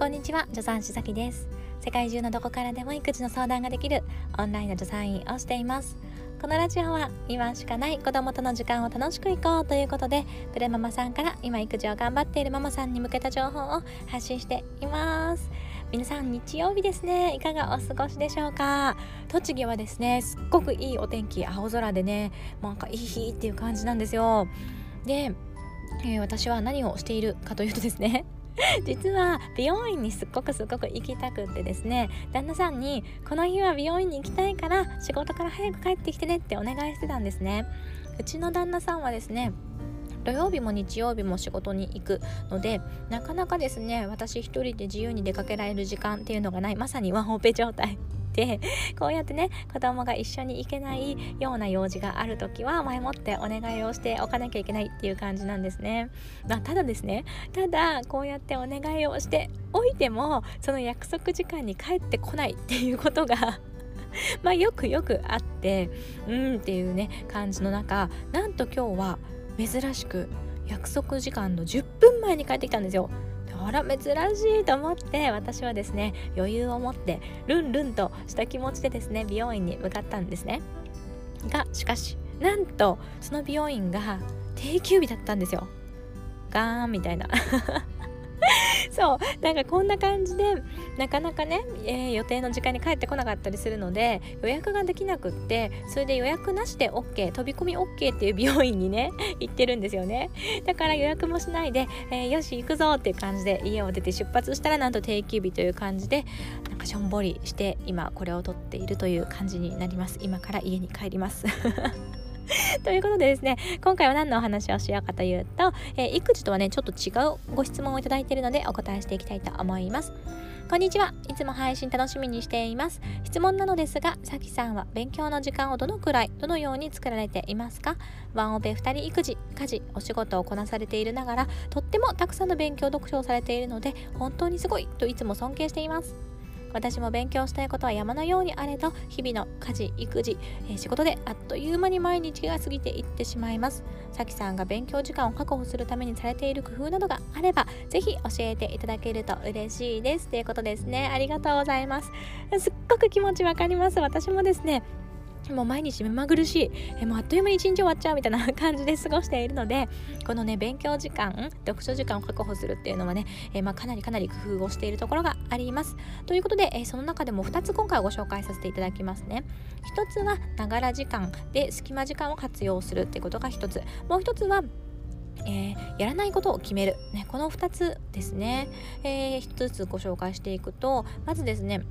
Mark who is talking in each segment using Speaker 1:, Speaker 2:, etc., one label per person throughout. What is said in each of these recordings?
Speaker 1: こんにちは助産師崎です。世界中のどこからでも育児の相談ができるオンラインの助産院をしています。このラジオは今しかない子供との時間を楽しくいこうということでプレママさんから今育児を頑張っているママさんに向けた情報を発信しています。皆さん日曜日ですねいかがお過ごしでしょうか？栃木はですねすっごくいいお天気青空でねなんかいい日っていう感じなんですよ。で、えー、私は何をしているかというとですね 実は美容院にすっごくすっごく行きたくってですね旦那さんにこの日は美容院に行きたいから仕事から早く帰ってきてねってお願いしてたんですね。うちの旦那さんはですね土曜日も日曜日も仕事に行くのでなかなかですね私一人で自由に出かけられる時間っていうのがない。まさにワンオペ状態。で こうやってね子供が一緒に行けないような用事がある時は前もってお願いをしておかなきゃいけないっていう感じなんですね、まあ、ただですねただこうやってお願いをしておいてもその約束時間に帰ってこないっていうことが まあよくよくあってうんっていうね感じの中なんと今日は珍しく約束時間の10分前に帰ってきたんですよ。あら珍しいと思って私はですね余裕を持ってルンルンとした気持ちでですね美容院に向かったんですね。がしかしなんとその美容院が定休日だったんですよ。ガーンみたいな。そう。なんかこんな感じでなかなかね、えー、予定の時間に帰ってこなかったりするので予約ができなくってそれで予約なしで OK 飛び込み OK っていう美容院にね 行ってるんですよね。だから予約もしないで、えー、よし行くぞっていう感じで家を出て出発したらなんと定休日という感じでなんかしょんぼりして今これを撮っているという感じになります。今から家に帰ります。ということでですね今回は何のお話をしようかというと、えー、育児とはねちょっと違うご質問をいただいているのでお答えしていきたいと思います。こんにちは。いつも配信楽しみにしています。質問なのですがさきさんは勉強の時間をどのくらいどのように作られていますか？ワンオペ2人育児家事お仕事をこなされているながらとってもたくさんの勉強読書をされているので本当にすごいといつも尊敬しています。私も勉強したいことは山のようにあれと日々の家事育児、えー、仕事であっという間に毎日が過ぎていってしまいます。さきさんが勉強時間を確保するためにされている工夫などがあればぜひ教えていただけると嬉しいです。ということですね。ありがとうございます。すっごく気持ちわかります。私もですねもう毎日目まぐるしいえもうあっという間に一日終わっちゃうみたいな 感じで過ごしているのでこのね勉強時間読書時間を確保するっていうのはね、えまあ、かなりかなり工夫をしているところがあります。ということで、えその中でも2つ今回ご紹介させていただきますね。1つはながら時間で隙間時間を活用するってことが1つ。もう1つはえー、やらないことを決める、ね、この2つですね、えー、1つずつご紹介していくとまずですね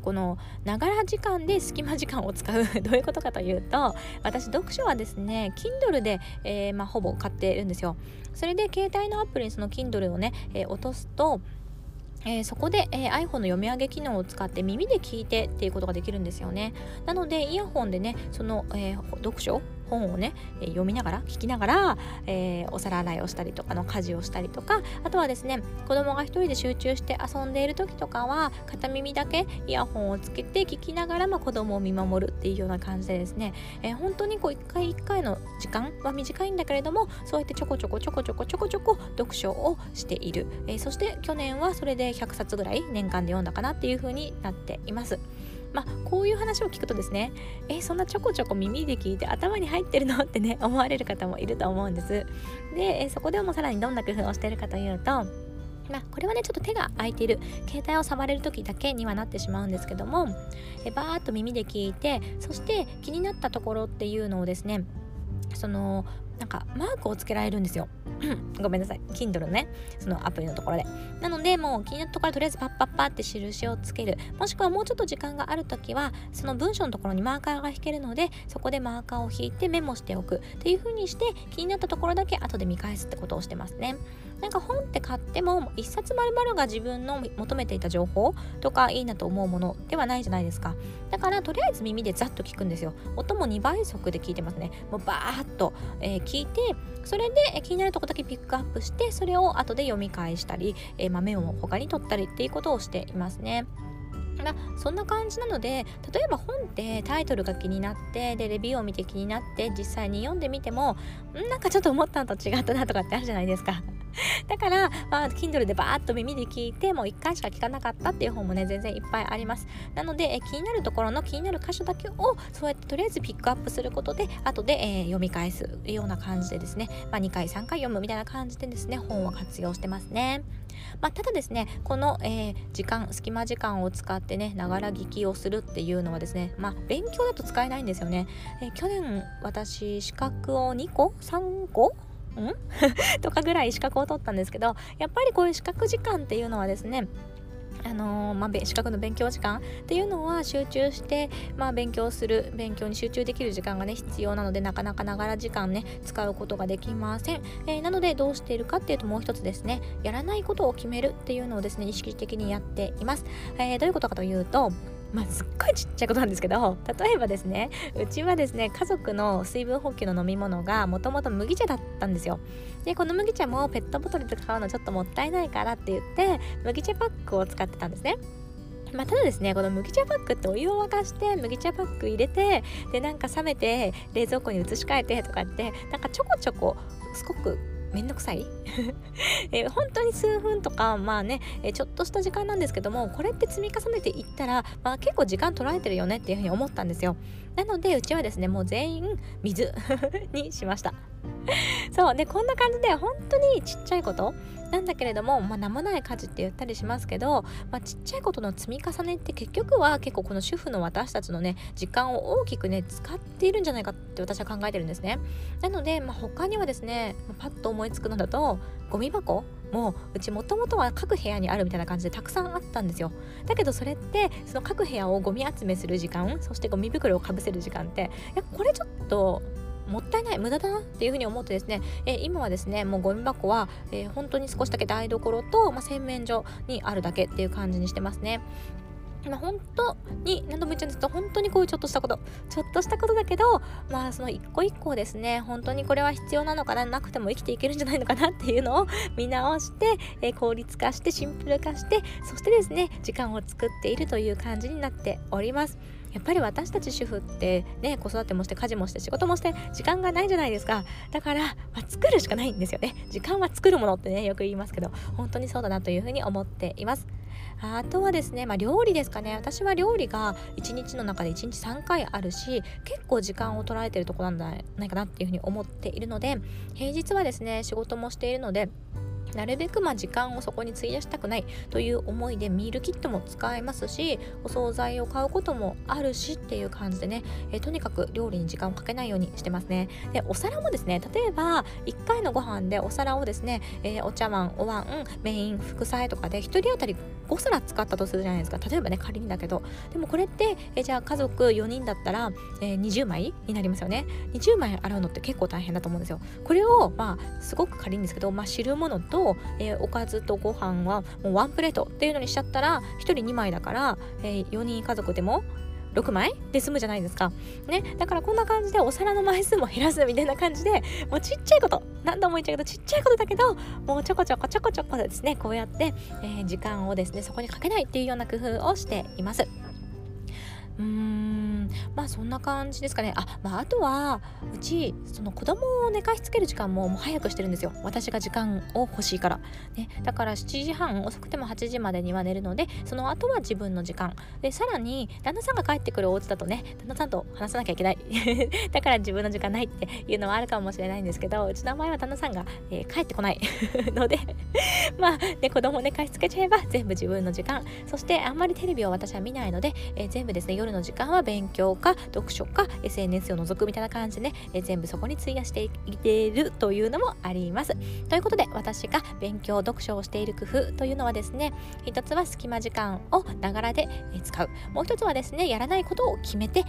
Speaker 1: このながら時間で隙間時間を使うどういうことかというと私読書はですね Kindle で、えー、まあ、ほぼ買っているんですよ。それで携帯のアプリにその Kindle をね、えー、落とすとえー、そこで、えー、iPhone の読み上げ機能を使って耳で聞いてっていうことができるんですよね。なのでイヤホンでねその、えー、読書本をね、え読みながら聞きながら、えー、お皿洗いをしたりとかの家事をしたりとかあとはですね子供が一人で集中して遊んでいる時とかは片耳だけイヤホンをつけて聞きながら、まあ、子供を見守るっていうような感じでですね、えー、本当にこう一回一回の時間は短いんだけれどもそうやってちょこちょこちょこちょこちょこちょこ読書をしている、えー、そして去年はそれで100冊ぐらい年間で読んだかなっていう風になっています。まあ、こういう話を聞くとですねえそんなちょこちょこ耳で聞いて頭に入ってるの？ってね 思われる方もいると思うんです。で、えそこでもさらにどんな工夫をしてるかというとまあ、これはねちょっと手が空いている。携帯を触れる時だけにはなってしまうんですけどもえバーッと耳で聞いてそして気になったところっていうのをですねそのなんかマークをつけられるんですよ。ごめんなさい。Kindle のね。そのアプリのところで。なのでもう気になったところとりあえずパッパッパって印をつけるもしくはもうちょっと時間がある時はその文章のところにマーカーが引けるのでそこでマーカーを引いてメモしておくっていう風にして気になったところだけ後で見返すってことをしてますねなんか本って買っても一冊丸々が自分の求めていた情報とかいいなと思うものではないじゃないですかだからとりあえず耳でざっと聞くんですよ音も2倍速で聞いてますねもうバーッと、えー、聞いてそれで気になるとこだけピックアップしてそれを後で読み返したり、えー、豆を他に取ったりっていうことをしていますね。まそんな感じなので例えば本ってタイトルが気になってでレビューを見て気になって実際に読んでみてもんなんかちょっと思ったのと違ったなとかってあるじゃないですか。だから、まあ、Kindle でバーッと耳で聞いてもう1回しか聞かなかったっていう本もね全然いっぱいあります。なので、え気になるところの気になる箇所だけをそうやってとりあえずピックアップすることで後で、えー、読み返すような感じでですね、まあ、2回3回読むみたいな感じでですね本を活用してますね。まあ、ただですねこの、えー、時間隙間時間を使ってねながら聞きをするっていうのはですねまあ勉強だと使えないんですよね、えー、去年私資格を2個？3個？ん？とかぐらい資格を取ったんですけどやっぱりこういう資格時間っていうのはですねあのー、まあ、資格の勉強時間っていうのは集中して、まあ、勉強する勉強に集中できる時間がね必要なのでなかなかながら時間ね使うことができません、えー、なのでどうしているかっていうともう一つですねやらないことを決めるっていうのをですね意識的にやっています、えー、どういうことかというとまあ、すっごいちっちゃいことなんですけど例えばですねうちはですね家族の水分補給の飲み物がもともと麦茶だったんですよ。でこの麦茶もペットボトルで買うのちょっともったいないからって言って麦茶パックを使ってたんですね。まあ、ただですねこの麦茶パックってお湯を沸かして麦茶パック入れてでなんか冷めて冷蔵庫に移し替えてとかってなんかちょこちょこすごくめんどくさい え本当に数分とかまあね、えちょっとした時間なんですけどもこれって積み重ねていったら、まあ、結構時間取られてるよねっていうふうに思ったんですよ。なのでうちはですねもう全員水 にしました。そうでこんな感じで本当にちっちゃいこと。なんだけれども、まあ、名もない家事って言ったりしますけど、まあ、ちっちゃいことの積み重ねって結局は結構この主婦の私たちのね時間を大きくね使っているんじゃないかって私は考えてるんですね。なので、まあ、他にはですねパッと思いつくのだとゴミ箱もううちもともとは各部屋にあるみたいな感じでたくさんあったんですよ。だけどそれってその各部屋をゴミ集めする時間そしてゴミ袋をかぶせる時間っていやこれちょっともったいない無駄だなっていうふうに思ってですね、えー、今はですねもうゴミ箱は、えー、本当に少しだけ台所と、まあ、洗面所にあるだけっていう感じにしてますね。まあ、本当に何度も言っちゃうんですけど本当にこういうちょっとしたことちょっとしたことだけどまあその一個一個ですね本当にこれは必要なのかななくても生きていけるんじゃないのかなっていうのを 見直して、えー、効率化してシンプル化してそしてですね時間を作っているという感じになっております。やっぱり私たち主婦ってね子育てもして家事もして仕事もして時間がないじゃないですか。だから、まあ、作るしかないんですよね。時間は作るものってねよく言いますけど本当にそうだなというふうに思っています。あとはですね、まあ、料理ですかね。私は料理が1日の中で1日3回あるし結構時間を取られてるとこなんじゃないかなっていうふうに思っているので平日はですね仕事もしているのでなるべくまあ時間をそこに費やしたくないという思いでミールキットも使えますしお惣菜を買うこともあるしっていう感じでね、えー、とにかく料理に時間をかけないようにしてますね。でお皿もですね例えば1回のご飯でお皿をですね、えー、お茶碗お椀メイン副菜とかで1人当たり5皿使ったとするじゃないですか。例えばね仮にだけど。でもこれって、えー、じゃあ家族4人だったら、えー、20枚になりますよね。20枚洗うのって結構大変だと思うんですよ。これをまあすごく軽いんですけど、まあ、汁物とと、えー、おかずとご飯はもうワンプレートっていうのにしちゃったら1人2枚だから、えー、4人家族でも6枚？で済むじゃないですか。ね。だからこんな感じでお皿の枚数も減らすみたいな感じで、もうちっちゃいこと、何度も言っちゃうけどちっちゃいことだけど、もうちょこちょこちょこちょこですね、こうやって、えー、時間をですね、そこにかけないっていうような工夫をしています。うーん。まあそんな感じですかね。あ,、まあ、あとはうちその子供を寝かしつける時間ももう早くしてるんですよ。私が時間を欲しいから、ね、だから7時半遅くても8時までには寝るのでその後は自分の時間。でさらに旦那さんが帰ってくるお家だとね旦那さんと話さなきゃいけない。だから自分の時間ないっていうのはあるかもしれないんですけどうちの場合は旦那さんが、えー、帰ってこない。のでまあね子供を寝かしつけちゃえば全部自分の時間。そしてあんまりテレビを私は見ないので、えー、全部ですね夜夜の時間は勉強か読書か SNS を除くみたいな感じでね、え全部そこに費やしていけるというのもあります。ということで私が勉強読書をしている工夫というのはですね一つは隙間時間をながらで使うもう一つはですねやらないことを決めて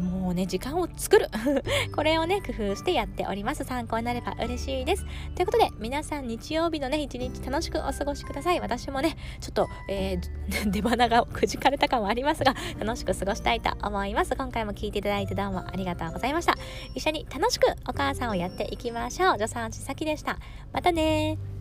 Speaker 1: もうね時間を作る。これをね工夫してやっております。参考になれば嬉しいです。ということで皆さん日曜日のね一日楽しくお過ごしください。私もねちょっと、えー、出花がくじかれた感はありますが楽しく過ごしたいと思います。今回も聞いていただいてどうもありがとうございました。一緒に楽しくお母さんをやっていきましょう。助産師さきでした。またね